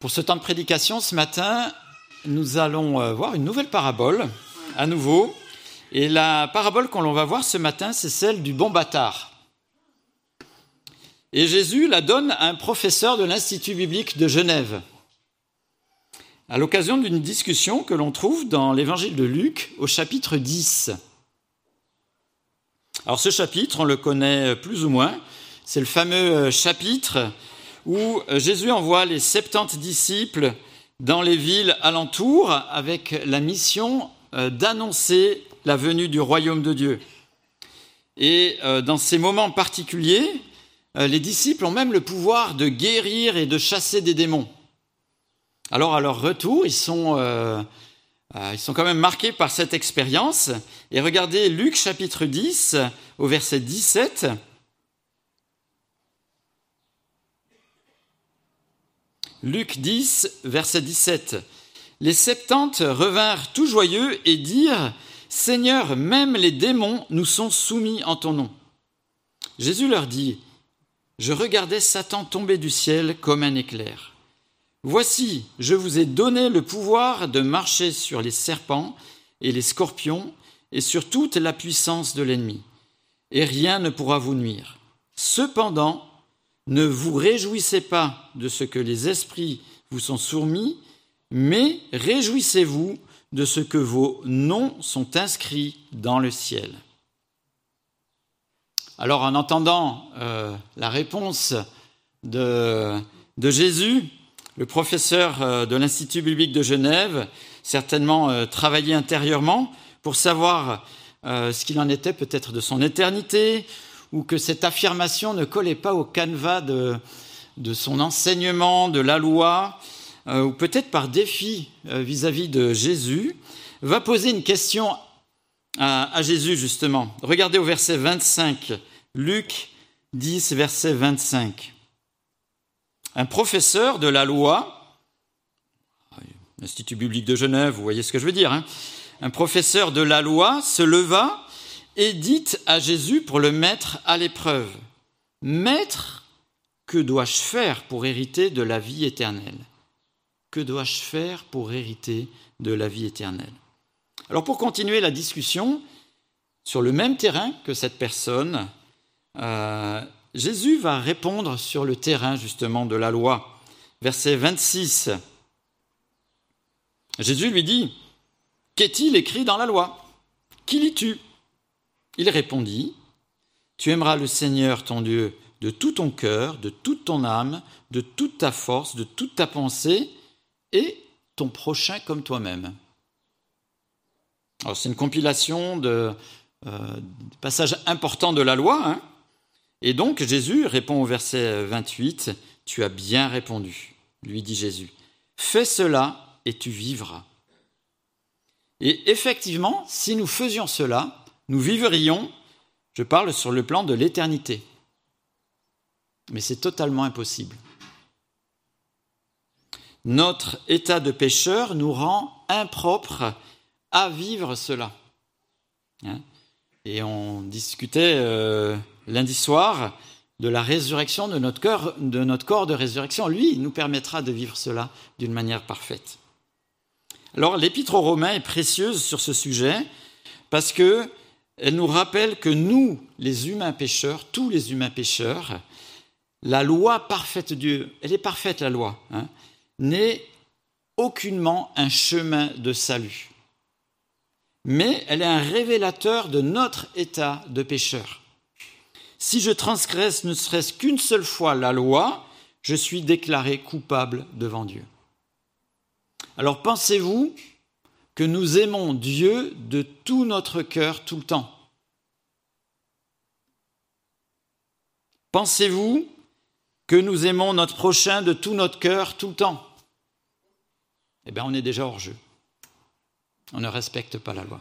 Pour ce temps de prédication, ce matin, nous allons euh, voir une nouvelle parabole, à nouveau. Et la parabole qu'on va voir ce matin, c'est celle du bon bâtard. Et Jésus la donne à un professeur de l'Institut biblique de Genève, à l'occasion d'une discussion que l'on trouve dans l'évangile de Luc au chapitre 10. Alors ce chapitre, on le connaît plus ou moins, c'est le fameux chapitre où euh, Jésus envoie les 70 disciples dans les villes alentours avec la mission euh, d'annoncer la venue du royaume de Dieu. Et euh, dans ces moments particuliers, les disciples ont même le pouvoir de guérir et de chasser des démons. Alors à leur retour, ils sont, ils sont quand même marqués par cette expérience. Et regardez Luc chapitre 10 au verset 17. Luc 10, verset 17. Les septante revinrent tout joyeux et dirent Seigneur, même les démons nous sont soumis en ton nom. Jésus leur dit Je regardais Satan tomber du ciel comme un éclair. Voici, je vous ai donné le pouvoir de marcher sur les serpents et les scorpions et sur toute la puissance de l'ennemi, et rien ne pourra vous nuire. Cependant, ne vous réjouissez pas de ce que les esprits vous sont soumis, mais réjouissez-vous de ce que vos noms sont inscrits dans le ciel. Alors en entendant euh, la réponse de, Jésus, le professeur euh, de l'Institut biblique de Genève, certainement euh, travaillé intérieurement pour savoir ce qu'il en était peut-être de son éternité, ou que cette affirmation ne collait pas au canevas de, son enseignement, de la loi, euh, ou peut-être par défi euh, vis-à-vis de Jésus, va poser une question à, Jésus justement. Regardez au verset 25, Luc 10, verset 25. Un professeur de la loi, l'Institut biblique de Genève, vous voyez ce que je veux dire, hein, un professeur de la loi se leva et dit à Jésus pour le mettre à l'épreuve. Maître, que dois-je faire pour hériter de la vie éternelle? Que dois-je faire pour hériter de la vie éternelle? Alors pour continuer la discussion, sur le même terrain que cette personne, euh, Jésus va répondre sur le terrain justement de la loi. Verset 26. Jésus lui dit, Qu'est-il écrit dans la loi? Qui lis-tu? Il répondit, Tu aimeras le Seigneur ton Dieu de tout ton cœur, de toute ton âme, de toute ta force, de toute ta pensée, et ton prochain comme toi-même. Alors c'est une compilation de euh, passages importants de la loi, hein. et donc Jésus répond au verset 28, Tu as bien répondu, lui dit Jésus. Fais cela et tu vivras. Et effectivement, si nous faisions cela, nous vivrions, je parle sur le plan de l'éternité. Mais c'est totalement impossible. Notre état de pécheur nous rend impropres à vivre cela. Hein? Et on discutait euh, lundi soir de la résurrection de notre, corps, de notre corps de résurrection. Lui, nous permettra de vivre cela d'une manière parfaite. Alors l'épître aux Romains est précieuse sur ce sujet parce que elle nous rappelle que nous, les humains pécheurs, tous les humains pécheurs, la loi parfaite de Dieu, elle est parfaite la loi, hein, n'est aucunement un chemin de salut. Mais elle est un révélateur de notre état de pécheur. Si je transgresse ne serait-ce qu'une seule fois la loi, je suis déclaré coupable devant Dieu. Alors pensez-vous que nous aimons Dieu de tout notre cœur tout le temps. Pensez-vous que nous aimons notre prochain de tout notre cœur tout le temps? Eh bien, on est déjà hors jeu. On ne respecte pas la loi.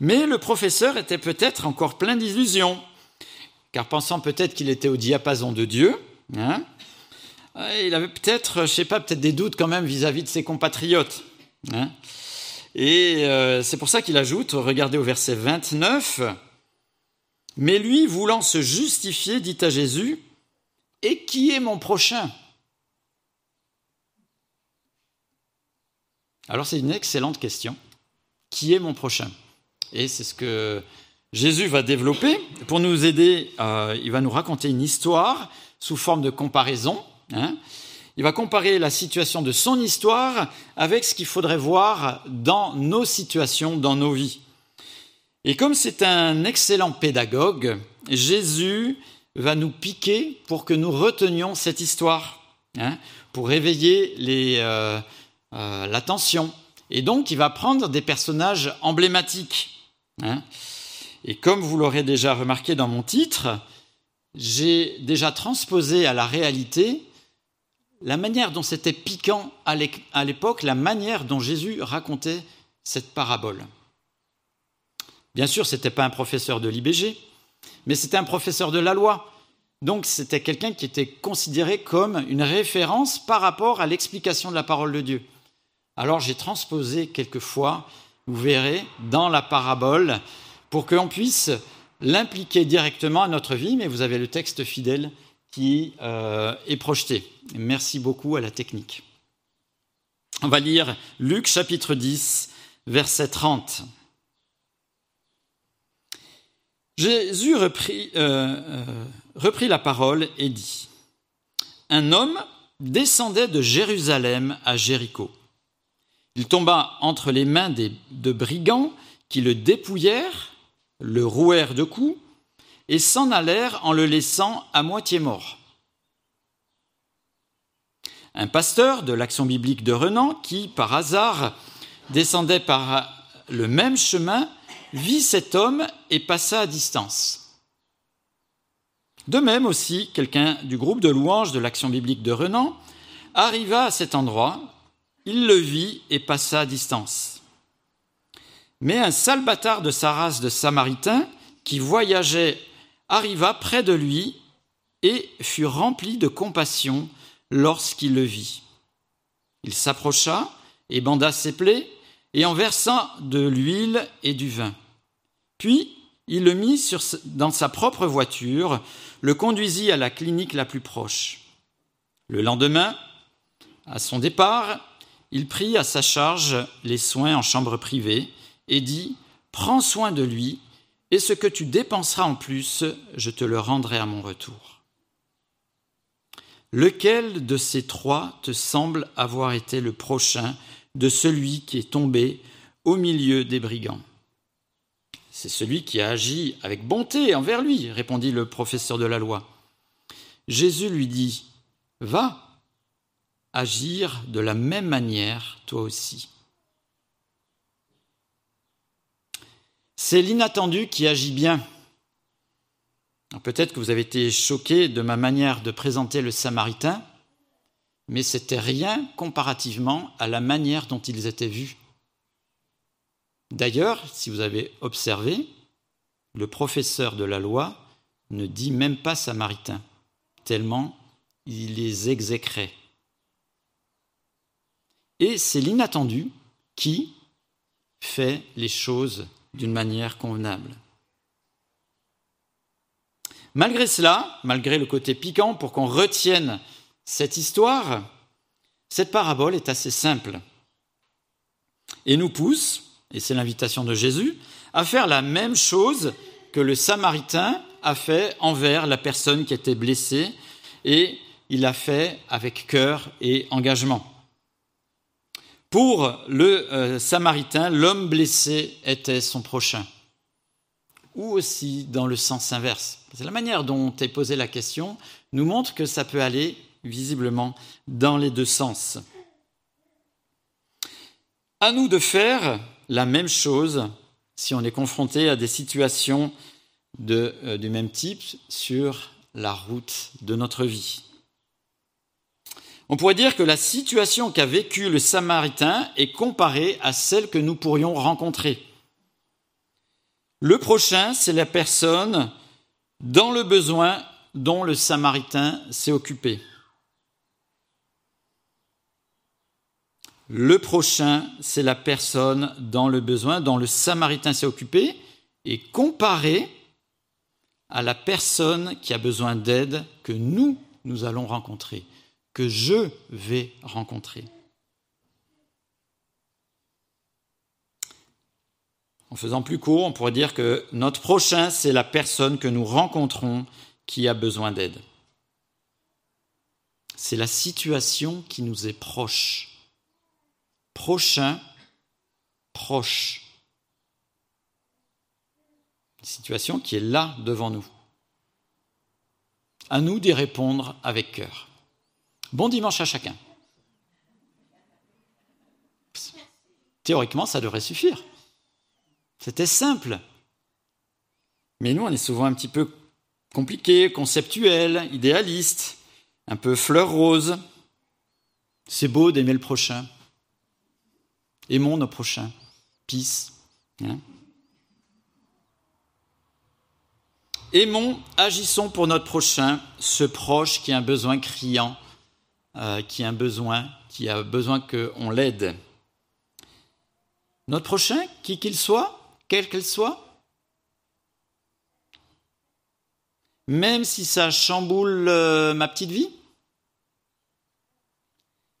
Mais le professeur était peut-être encore plein d'illusions, car pensant peut-être qu'il était au diapason de Dieu, hein, il avait peut-être, je sais pas, peut-être des doutes quand même vis-à-vis de ses compatriotes. Hein. Et euh, c'est pour ça qu'il ajoute, regardez au verset 29, Mais lui, voulant se justifier, dit à Jésus, Et qui est mon prochain? Alors c'est une excellente question. Qui est mon prochain? Et c'est ce que Jésus va développer. Pour nous aider, il va nous raconter une histoire sous forme de comparaison Hein. Il va comparer la situation de son histoire avec ce qu'il faudrait voir dans nos situations, dans nos vies. Et comme c'est un excellent pédagogue, Jésus va nous piquer pour que nous retenions cette histoire, hein, pour réveiller euh, euh, l'attention. Et donc, il va prendre des personnages emblématiques. Hein. Et comme vous l'aurez déjà remarqué dans mon titre, j'ai déjà transposé à la réalité la manière dont c'était piquant à l'époque, la manière dont Jésus racontait cette parabole. Bien sûr, ce n'était pas un professeur de l'IBG, mais c'était un professeur de la loi. Donc c'était quelqu'un qui était considéré comme une référence par rapport à l'explication de la parole de Dieu. Alors j'ai transposé quelquefois, vous verrez, dans la parabole, pour qu'on puisse l'impliquer directement à notre vie, mais vous avez le texte fidèle qui euh, est projeté. Merci beaucoup à la technique. On va lire Luc chapitre 10, verset 30. Jésus euh, euh, reprit la parole et dit, Un homme descendait de Jérusalem à Jéricho. Il tomba entre les mains de brigands qui le dépouillèrent le rouèrent de coups et s'en allèrent en le laissant à moitié mort. Un pasteur de l'action biblique de Renan, qui, par hasard, descendait par le même chemin, vit cet homme et passa à distance. De même aussi, quelqu'un du groupe de louanges de l'action biblique de Renan arriva à cet endroit, il le vit et passa à distance. Mais un salbatard de sa race de Samaritains, qui voyageait, arriva près de lui et fut rempli de compassion lorsqu'il le vit. Il s'approcha et banda ses plaies, et en versant de l'huile et du vin. Puis il le mit dans sa propre voiture, le conduisit à la clinique la plus proche. Le lendemain, à son départ, il prit à sa charge les soins en chambre privée, et dit, Prends soin de lui, et ce que tu dépenseras en plus, je te le rendrai à mon retour. Lequel de ces trois te semble avoir été le prochain de celui qui est tombé au milieu des brigands? C'est celui qui a agi avec bonté envers lui, répondit le professeur de la loi. Jésus lui dit, Va agir de la même manière toi aussi. C'est l'inattendu qui agit bien. Peut-être que vous avez été choqué de ma manière de présenter le Samaritain, mais c'était rien comparativement à la manière dont ils étaient vus. D'ailleurs, si vous avez observé, le professeur de la loi ne dit même pas Samaritain, tellement il les exécrait. Et c'est l'inattendu qui fait les choses d'une manière convenable. Malgré cela, malgré le côté piquant pour qu'on retienne cette histoire, cette parabole est assez simple et nous pousse, et c'est l'invitation de Jésus, à faire la même chose que le Samaritain a fait envers la personne qui était blessée, et il l'a fait avec cœur et engagement. Pour le euh, Samaritain, l'homme blessé était son prochain. Ou aussi dans le sens inverse. La manière dont est posée la question nous montre que ça peut aller visiblement dans les deux sens. À nous de faire la même chose si on est confronté à des situations de, euh, du même type sur la route de notre vie. On pourrait dire que la situation qu'a vécue le Samaritain est comparée à celle que nous pourrions rencontrer. Le prochain, c'est la personne dans le besoin dont le Samaritain s'est occupé. Le prochain, c'est la personne dans le besoin dont le Samaritain s'est occupé et comparé à la personne qui a besoin d'aide que nous, nous allons rencontrer que je vais rencontrer. En faisant plus court, on pourrait dire que notre prochain, c'est la personne que nous rencontrons qui a besoin d'aide. C'est la situation qui nous est proche. Prochain, proche. Situation qui est là devant nous. À nous d'y répondre avec cœur. Bon dimanche à chacun. Théoriquement, ça devrait suffire. C'était simple. Mais nous, on est souvent un petit peu compliqué, conceptuel, idéaliste, un peu fleur rose. C'est beau d'aimer le prochain. Aimons nos prochains. Peace. Aimons, agissons pour notre prochain, ce proche qui a un besoin criant, euh, qui a besoin, qui a besoin qu'on l'aide. Notre prochain, qui qu'il soit, quelle qu'elle soit Même si ça chamboule euh, ma petite vie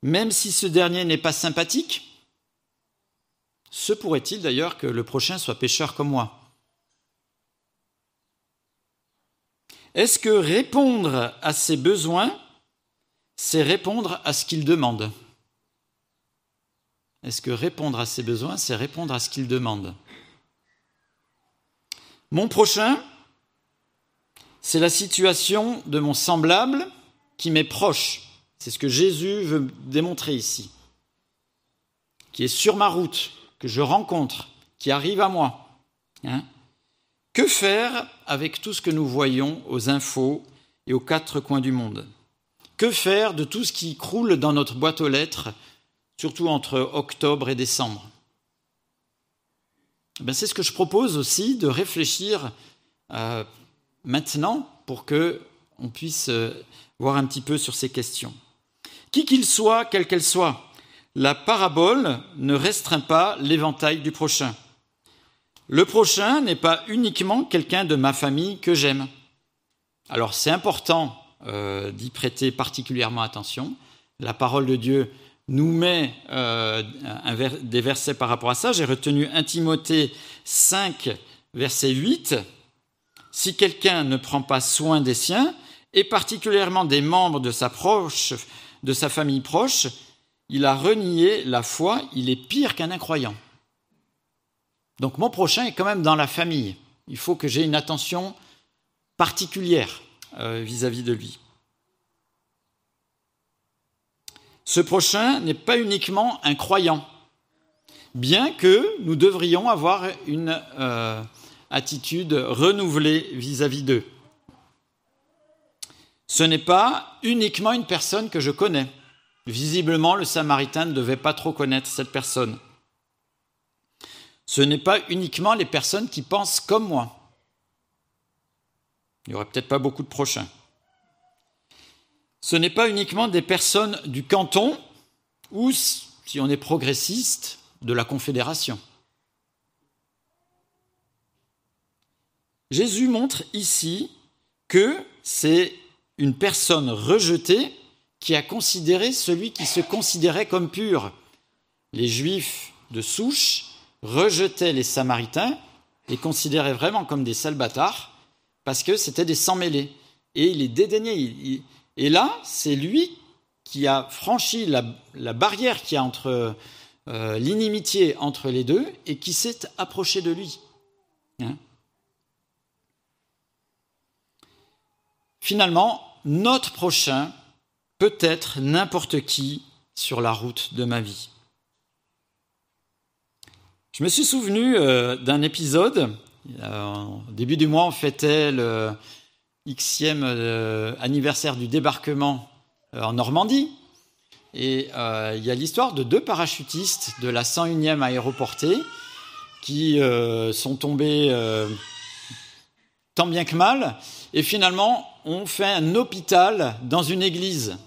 Même si ce dernier n'est pas sympathique Se pourrait-il d'ailleurs que le prochain soit pécheur comme moi? Est-ce que répondre à ses besoins, c'est répondre à ce qu'il demande Est-ce que répondre à ses besoins, c'est répondre à ce qu'il demande? Mon prochain, c'est la situation de mon semblable qui m'est proche. C'est ce que Jésus veut démontrer ici. Qui est sur ma route, que je rencontre, qui arrive à moi. Hein. que faire avec tout ce que nous voyons aux infos et aux quatre coins du monde? Que faire de tout ce qui croule dans notre boîte aux lettres, surtout entre octobre et décembre? Eh c'est ce que je propose aussi de réfléchir euh, maintenant pour que on puisse euh, voir un petit peu sur ces questions. Qui qu'il soit, quelle qu'elle soit, la parabole ne restreint pas l'éventail du prochain. Le prochain n'est pas uniquement quelqu'un de ma famille que j'aime. Alors c'est important euh, d'y prêter particulièrement attention. La parole de Dieu nous met euh, des versets par rapport à ça. J'ai retenu 1 Timothée 5, verset 8. Si quelqu'un ne prend pas soin des siens, et particulièrement des membres de sa, proche, de sa famille proche, il a renié la foi, il est pire qu'un incroyant. Donc mon prochain est quand même dans la famille. Il faut que j'ai une attention particulière vis à -vis de lui. Ce prochain n'est pas uniquement un croyant, bien que nous devrions avoir une euh, attitude renouvelée vis-à-vis d'eux. Ce n'est pas uniquement une personne que je connais. Visiblement, le Samaritain ne devait pas trop connaître cette personne. Ce n'est pas uniquement les personnes qui pensent comme moi. Il n'y aurait peut-être pas beaucoup de prochains ce n'est pas uniquement des personnes du canton ou, si on est progressiste, de la Confédération. Jésus montre ici que c'est une personne rejetée qui a considéré celui qui se considérait comme pur. Les Juifs de souche rejetaient les Samaritains, les considéraient vraiment comme des salbatares, parce que c'était des sans-mêlés. Et il les dédaignait. Et là, c'est lui qui a franchi la, barrière qui a entre euh, l'inimitié entre les deux et qui s'est approché de lui. Hein Finalement, notre prochain peut être n'importe qui sur la route de ma vie. Je me suis souvenu euh, d'un épisode. Euh, au début du mois, on fêtait le, Xème euh, anniversaire du débarquement euh, en Normandie. Et euh, il y a l'histoire de deux parachutistes de la 101e aéroportée qui sont tombés tant bien que mal et finalement ont fait un hôpital dans une église.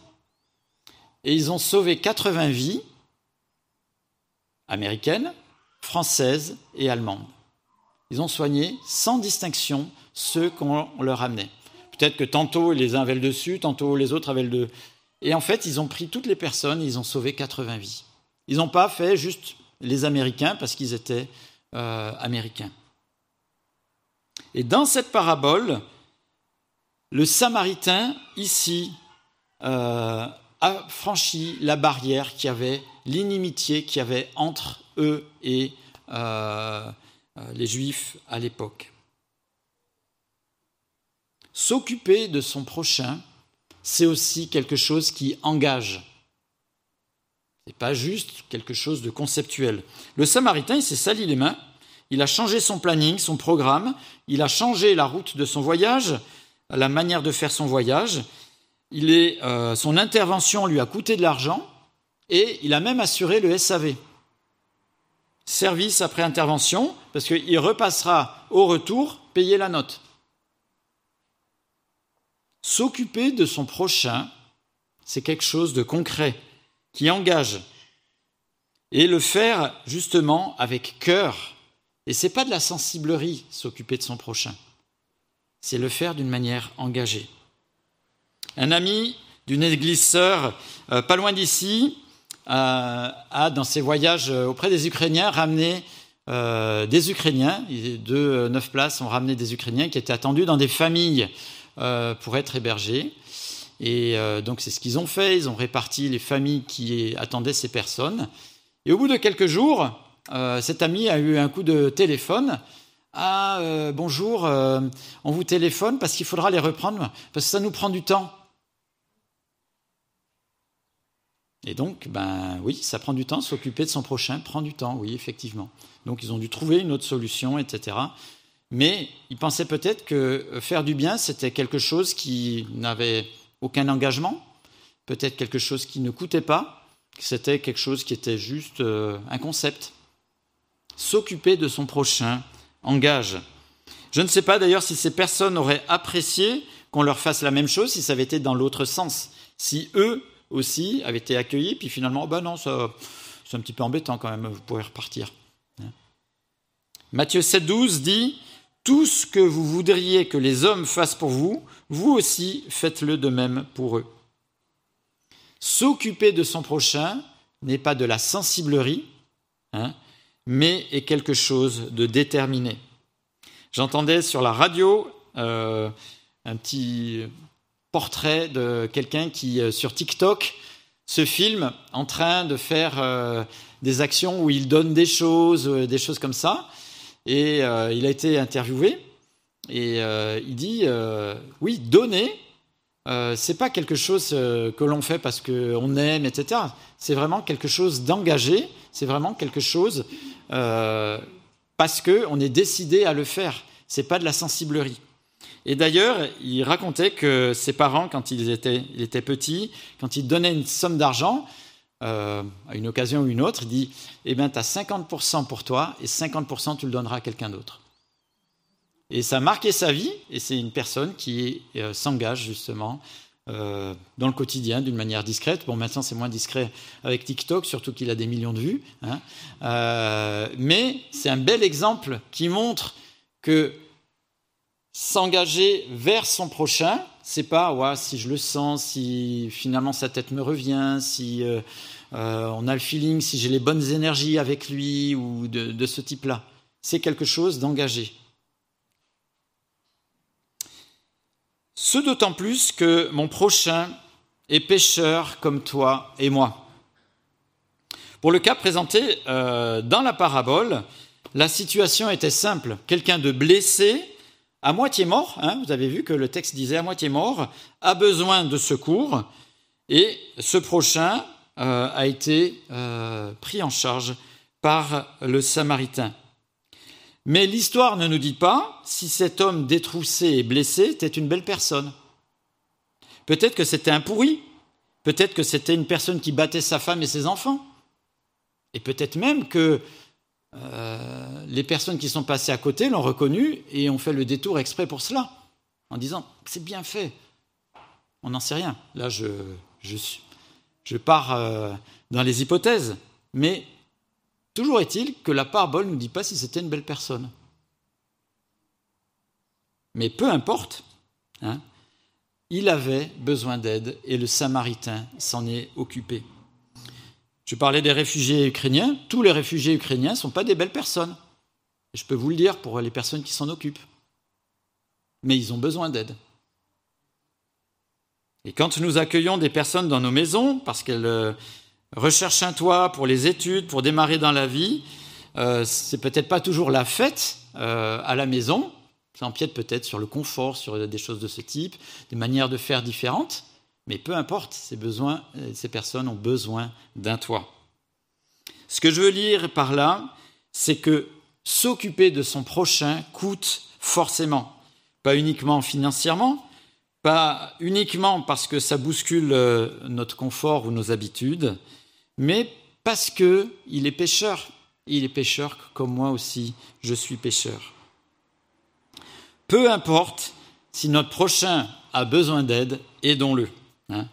Et ils ont sauvé 80 vies américaines, françaises et allemandes. Ils ont soigné sans distinction ceux qu'on leur amenait. Peut-être que tantôt les uns avaient le dessus, tantôt les autres avaient le deux. Et en fait, ils ont pris toutes les personnes, ils ont sauvé 80 vies. Ils n'ont pas fait juste les Américains parce qu'ils étaient euh, américain. Et dans cette parabole, le Samaritain, ici, euh, a franchi la barrière qui avait, l'inimitié qui avait entre eux et euh, les Juifs à l'époque. S'occuper de son prochain, c'est aussi quelque chose qui engage. Ce n'est pas juste quelque chose de conceptuel. Le Samaritain, il s'est sali les mains, il a changé son planning, son programme, il a changé la route de son voyage, la manière de faire son voyage. Euh, son intervention lui a coûté de l'argent et il a même assuré le SAV. Service après intervention, parce qu'il repassera au retour payer la note. S'occuper de son prochain, c'est quelque chose de concret, qui engage. Et le faire justement avec cœur. Et ce n'est pas de la sensiblerie, s'occuper de son prochain. C'est le faire d'une manière engagée. Un ami d'une église sœur, euh, pas loin d'ici, euh, a, dans ses voyages auprès des Ukrainiens, ramené euh, des Ukrainiens. Deux neuf places ont ramené des Ukrainiens qui étaient attendus dans des familles euh, pour être hébergés. Et euh, donc c'est ce qu'ils ont fait, ils ont réparti les familles qui attendaient ces personnes. Et au bout de quelques jours, euh, cet ami a eu un coup de téléphone. Ah, bonjour, on vous téléphone parce qu'il faudra les reprendre, parce que ça nous prend du temps. Et donc, ben oui, ça prend du temps, s'occuper de son prochain prend du temps, oui, effectivement. Donc ils ont dû trouver une autre solution, etc mais il pensait peut-être que faire du bien, c'était quelque chose qui n'avait aucun engagement, peut-être quelque chose qui ne coûtait pas, c'était quelque chose qui était juste euh, un concept. S'occuper de son prochain engage. Je ne sais pas d'ailleurs si ces personnes auraient apprécié qu'on leur fasse la même chose si ça avait été dans l'autre sens. Si eux aussi avaient été accueillis, puis finalement, oh ben non, c'est un petit peu embêtant quand même, vous pourrez repartir. Matthieu 7,12 dit tout ce que vous voudriez que les hommes fassent pour vous, vous aussi faites-le de même pour eux. S'occuper de son prochain n'est pas de la sensiblerie, hein, mais est quelque chose de déterminé. J'entendais sur la radio euh, un petit portrait de quelqu'un qui, euh, sur TikTok, se filme en train de faire euh, des actions où il donne des choses, des choses comme ça. Et euh, il a été interviewé et euh, il dit euh, oui, donner, c'est pas quelque chose que l'on fait parce qu'on aime, etc. C'est vraiment quelque chose d'engagé. C'est vraiment quelque chose parce qu'on est décidé à le faire. C'est pas de la sensiblerie. Et d'ailleurs, il racontait que ses parents, quand il était, il était petit, quand il donnait une somme d'argent, euh, à une occasion ou une autre, il dit Eh bien, tu as 50% pour toi et 50% tu le donneras à quelqu'un d'autre. Et ça a marqué sa vie, et c'est une personne qui euh, s'engage justement euh, dans le quotidien d'une manière discrète. Bon, maintenant c'est moins discret avec TikTok, surtout qu'il a des millions de vues. Hein. mais c'est un bel exemple qui montre que s'engager vers son prochain, c'est pas ouais, si je le sens, si finalement sa tête me revient, si euh, euh, on a le feeling, si j'ai les bonnes énergies avec lui ou de, ce type-là. C'est quelque chose d'engagé. Ce d'autant plus que mon prochain est pécheur comme toi et moi. Pour le cas présenté euh, dans la parabole, la situation était simple. Quelqu'un de blessé à moitié mort, hein, vous avez vu que le texte disait à moitié mort, a besoin de secours, et ce prochain euh, a été euh, pris en charge par le Samaritain. Mais l'histoire ne nous dit pas si cet homme détroussé et blessé était une belle personne. Peut-être que c'était un pourri, peut-être que c'était une personne qui battait sa femme et ses enfants, et peut-être même que euh, les personnes qui sont passées à côté l'ont reconnu et ont fait le détour exprès pour cela, en disant c'est bien fait. On n'en sait rien. Là, je, je, pars euh, dans les hypothèses, mais toujours est-il que la parabole ne nous dit pas si c'était une belle personne. Mais peu importe, hein, il avait besoin d'aide et le Samaritain s'en est occupé. Je parlais des réfugiés ukrainiens. Tous les réfugiés ukrainiens ne sont pas des belles personnes. Je peux vous le dire pour les personnes qui s'en occupent. Mais ils ont besoin d'aide. Et quand nous accueillons des personnes dans nos maisons, parce qu'elles euh, recherchent un toit pour les études, pour démarrer dans la vie, euh, c'est peut-être pas toujours la fête euh, à la maison. Ça empiète peut-être sur le confort, sur des choses de ce type, des manières de faire différentes. Mais peu importe, ces, besoins, ces personnes ont besoin d'un toit. Ce que je veux lire par là, c'est que s'occuper de son prochain coûte forcément, pas uniquement financièrement, pas uniquement parce que ça bouscule euh, notre confort ou nos habitudes, mais parce qu'il est pécheur. Il est pécheur comme moi aussi, je suis pécheur. Peu importe si notre prochain a besoin d'aide, aidons-le. Hein.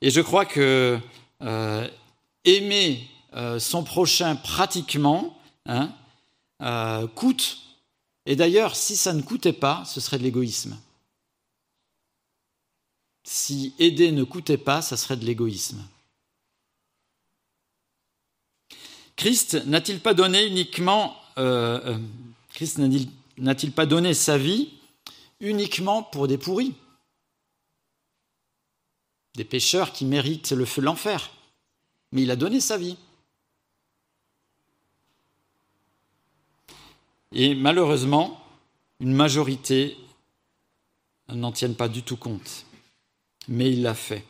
Et je crois que euh, aimer euh, son prochain pratiquement hein, coûte. Et d'ailleurs, si ça ne coûtait pas, ce serait de l'égoïsme. Si aider ne coûtait pas, ça serait de l'égoïsme. Christ n'a-t-il pas donné uniquement, euh, euh, Christ n'a-t-il pas donné sa vie uniquement pour des pourris, des pécheurs qui méritent le feu de l'enfer Mais il a donné sa vie. Et malheureusement, une majorité n'en tiennent pas du tout compte mais il l'a fait.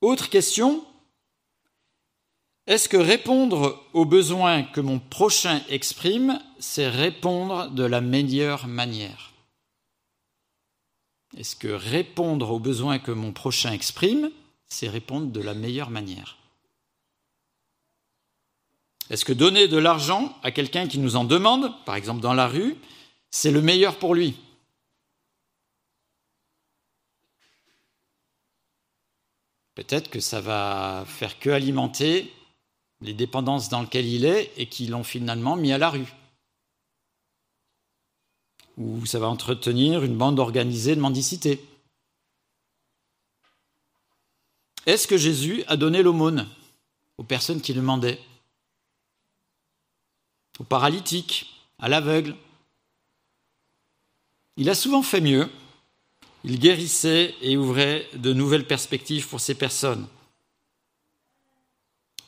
Autre question, est-ce que répondre aux besoins que mon prochain exprime, c'est répondre de la meilleure manière? Est-ce que répondre aux besoins que mon prochain exprime, c'est répondre de la meilleure manière? Est-ce que donner de l'argent à quelqu'un qui nous en demande, par exemple dans la rue, c'est le meilleur pour lui? Peut-être que ça va faire que alimenter les dépendances dans lesquelles il est et qui l'ont finalement mis à la rue. Ou ça va entretenir une bande organisée de mendicité. Est-ce que Jésus a donné l'aumône aux personnes qui demandaient Aux paralytiques, à l'aveugle? Il a souvent fait mieux. Il guérissait et ouvrait de nouvelles perspectives pour ces personnes.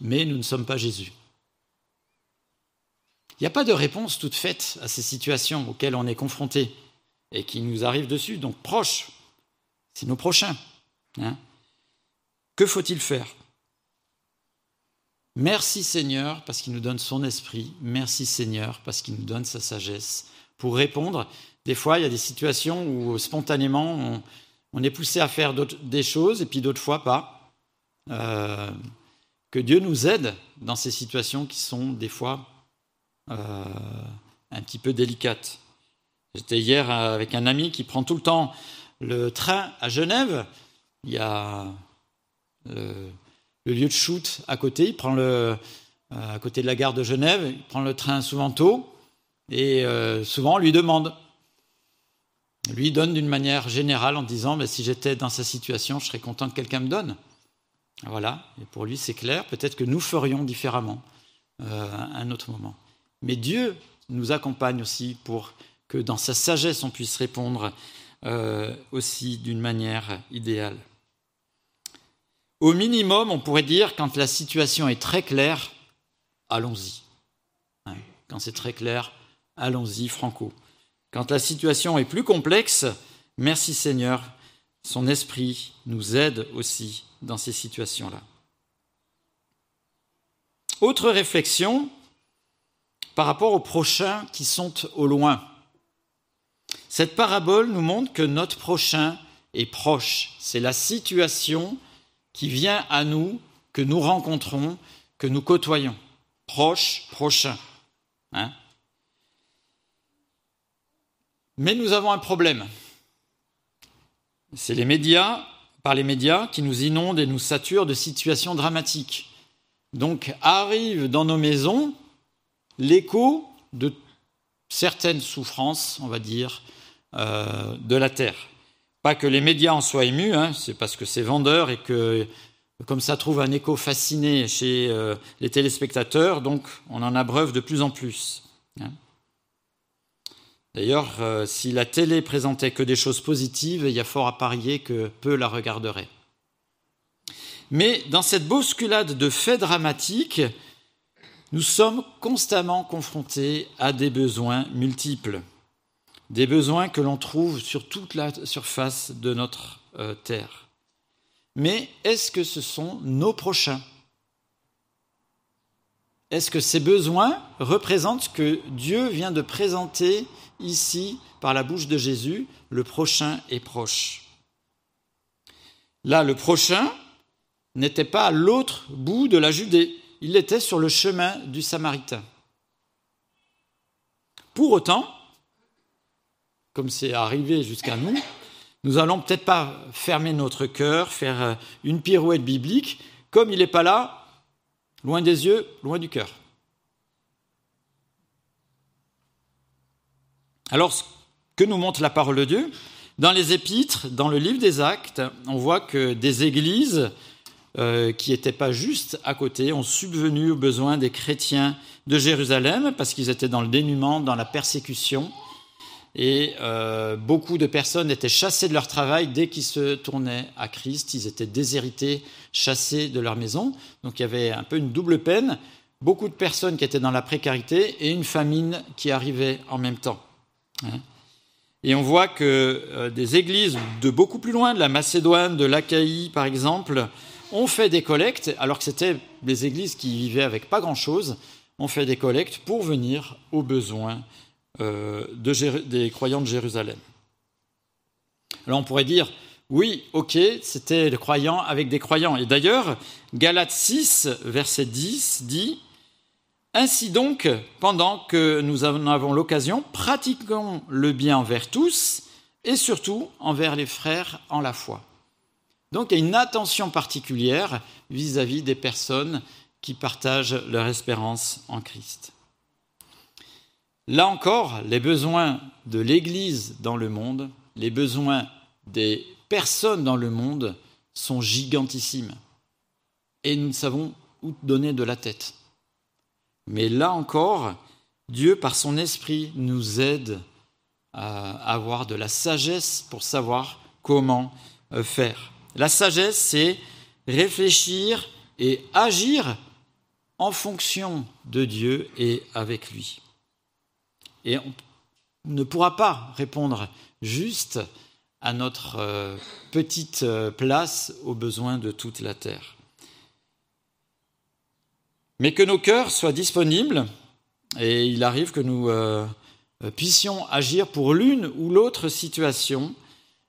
Mais nous ne sommes pas Jésus. Il n'y a pas de réponse toute faite à ces situations auxquelles on est confronté et qui nous arrivent dessus, donc proches. C'est nos prochains. Hein. que faut-il faire? Merci Seigneur parce qu'il nous donne son esprit. Merci Seigneur parce qu'il nous donne sa sagesse pour répondre des fois, il y a des situations où spontanément, on, est poussé à faire des choses et puis d'autres fois pas. Euh, que Dieu nous aide dans ces situations qui sont des fois un petit peu délicates. J'étais hier avec un ami qui prend tout le temps le train à Genève. Il y a le, lieu de shoot à côté. Il prend le, euh, à côté de la gare de Genève. Il prend le train souvent tôt. Et souvent, on lui demande lui donne d'une manière générale en disant mais si j'étais dans sa situation, je serais content que quelqu'un me donne. Voilà, et pour lui c'est clair, peut-être que nous ferions différemment euh, à un autre moment. Mais Dieu nous accompagne aussi pour que dans sa sagesse on puisse répondre euh, aussi d'une manière idéale. Au minimum, on pourrait dire quand la situation est très claire, allons-y. Quand c'est très clair, allons-y franco. Quand la situation est plus complexe, merci Seigneur, son esprit nous aide aussi dans ces situations-là. Autre réflexion par rapport aux prochains qui sont au loin. Cette parabole nous montre que notre prochain est proche. C'est la situation qui vient à nous, que nous rencontrons, que nous côtoyons. Proche, prochain. Hein mais nous avons un problème. C'est les médias, par les médias, qui nous inondent et nous saturent de situations dramatiques. Donc arrive dans nos maisons l'écho de certaines souffrances, on va dire, euh, de la terre. Pas que les médias en soient émus, hein, c'est parce que c'est vendeur et que comme ça trouve un écho fasciné chez euh, les téléspectateurs, donc on en abreuve de plus en plus. Hein. D'ailleurs, euh, si la télé présentait que des choses positives, il y a fort à parier que peu la regarderaient. Mais dans cette bousculade de faits dramatiques, nous sommes constamment confrontés à des besoins multiples, des besoins que l'on trouve sur toute la surface de notre euh, terre. Mais est-ce que ce sont nos prochains? Est-ce que ces besoins représentent ce que Dieu vient de présenter ici par la bouche de Jésus Le prochain est proche? Là, le prochain n'était pas à l'autre bout de la Judée il était sur le chemin du Samaritain. Pour autant, comme c'est arrivé jusqu'à nous, nous allons peut-être pas fermer notre cœur, faire euh, une pirouette biblique, comme il n'est pas là, loin des yeux, loin du cœur. Alors, que nous montre la parole de Dieu Dans les épîtres, dans le livre des actes, on voit que des églises euh, qui n'étaient pas juste à côté, ont subvenu aux besoins des chrétiens de Jérusalem parce qu'ils étaient dans le dénuement, dans la persécution. Et euh, beaucoup de personnes étaient chassées de leur travail dès qu'ils se tournaient à Christ. Ils étaient déshérités, chassés de leur maison. Donc il y avait un peu une double peine. Beaucoup de personnes qui étaient dans la précarité et une famine qui arrivait en même temps. Hein. Et on voit que euh, des églises de beaucoup plus loin, de la Macédoine, de l'Achaïe par exemple, on fait des collectes, alors que c'était des églises qui vivaient avec pas grand-chose, on fait des collectes pour venir aux besoins euh, des croyants de Jérusalem. Alors on pourrait dire, oui, ok, c'était des croyants avec des croyants. Et d'ailleurs, Galates 6, verset 10 dit, Ainsi donc, pendant que nous en avons l'occasion, pratiquons le bien envers tous et surtout envers les frères en la foi. Donc il y a une attention particulière vis-à-vis des personnes qui partagent leur espérance en Christ. Là encore, les besoins de l'Église dans le monde, les besoins des personnes dans le monde sont gigantissimes. Et nous ne savons où donner de la tête. Mais là encore, Dieu, par son esprit, nous aide à avoir de la sagesse pour savoir comment euh, faire. La sagesse, c'est réfléchir et agir en fonction de Dieu et avec lui. Et on ne pourra pas répondre juste à notre euh, petite euh, place aux besoins de toute la terre. Mais que nos cœurs soient disponibles, et il arrive que nous euh, puissions agir pour l'une ou l'autre situation,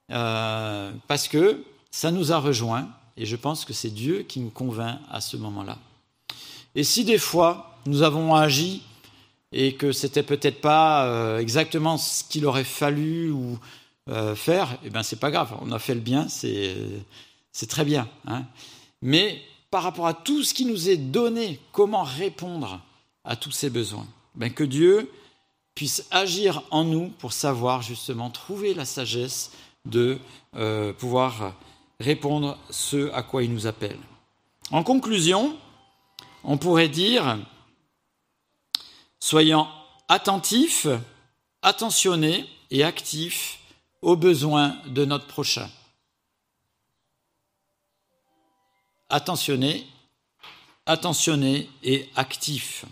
parce que ça nous a rejoints et je pense que c'est Dieu qui nous convainc à ce moment-là. Et si des fois nous avons agi et que c'était peut-être pas euh, exactement ce qu'il aurait fallu ou euh, faire, eh ben c'est pas grave, on a fait le bien, c'est c'est très bien. Hein. Mais par rapport à tout ce qui nous est donné, comment répondre à tous ces besoins? Ben Que Dieu puisse agir en nous pour savoir justement trouver la sagesse de euh, pouvoir répondre ce à quoi il nous appelle. En conclusion, on pourrait dire, soyons attentifs, attentionnés et actifs aux besoins de notre prochain. Attentionnés, attentionnés et actifs.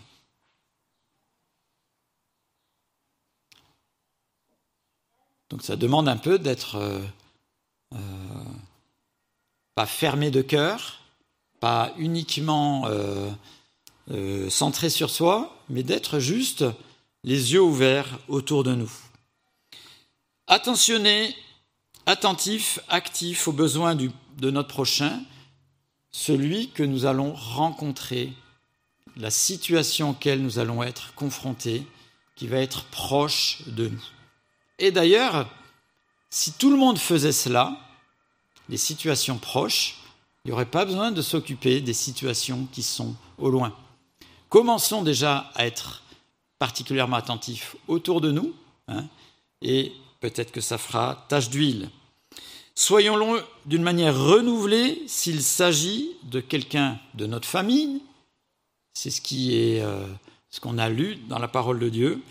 Donc ça demande un peu d'être euh, euh, pas fermé de cœur, pas uniquement euh, euh, centré sur soi, mais d'être juste les yeux ouverts autour de nous. Attentionné, attentif, actif aux besoins de notre prochain, celui que nous allons rencontrer, la situation auquel nous allons être confrontés, qui va être proche de nous. Et d'ailleurs, si tout le monde faisait cela, les situations proches, il n'y aurait pas besoin de s'occuper des situations qui sont au loin. Commençons déjà à être particulièrement attentifs autour de nous, hein, et peut-être que ça fera tache d'huile. Soyons-le d'une manière renouvelée s'il s'agit de quelqu'un de notre famille. C'est ce qui est euh, ce qu'on a lu dans la parole de Dieu.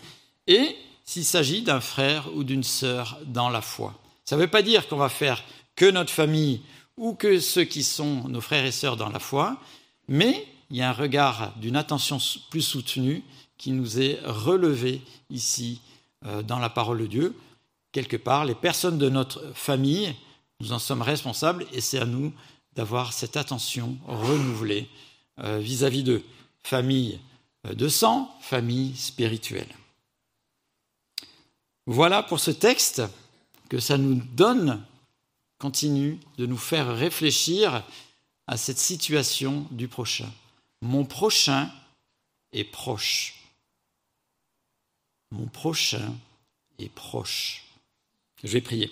Et s'il s'agit d'un frère ou d'une sœur dans la foi. Ça ne veut pas dire qu'on va faire que notre famille ou que ceux qui sont nos frères et sœurs dans la foi, mais il y a un regard d'une attention plus soutenue qui nous est relevé ici euh, dans la parole de Dieu. Quelque part, les personnes de notre famille, nous en sommes responsables et c'est à nous d'avoir cette attention renouvelée euh, vis-à-vis de famille euh, de sang, famille spirituelle. Voilà pour ce texte que ça nous donne, continue de nous faire réfléchir à cette situation du prochain. Mon prochain est proche. Mon prochain est proche. Je vais prier.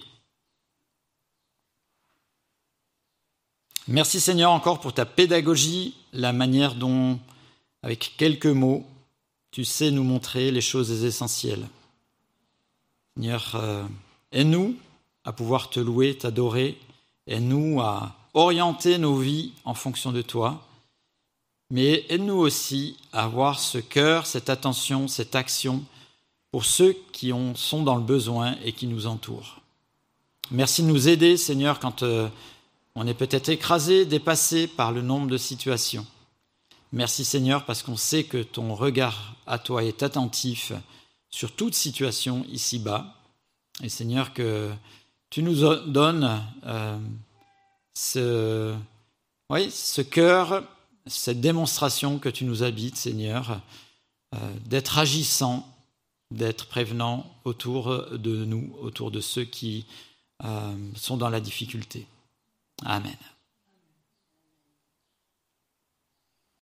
Merci Seigneur encore pour ta pédagogie, la manière dont, avec quelques mots, tu sais nous montrer les choses essentielles. Seigneur, euh, aide-nous à pouvoir te louer, t'adorer, aide-nous à orienter nos vies en fonction de toi, mais aide-nous aussi à avoir ce cœur, cette attention, cette action pour ceux qui ont, sont dans le besoin et qui nous entourent. Merci de nous aider, Seigneur, quand euh, on est peut-être écrasé, dépassé par le nombre de situations. Merci, Seigneur, parce qu'on sait que ton regard à toi est attentif sur toute situation ici-bas. Et Seigneur, que tu nous donnes euh, ce, oui, ce cœur, cette démonstration que tu nous habites, Seigneur, euh, d'être agissant d'être prévenant autour de nous, autour de ceux qui euh, sont dans la difficulté. Amen.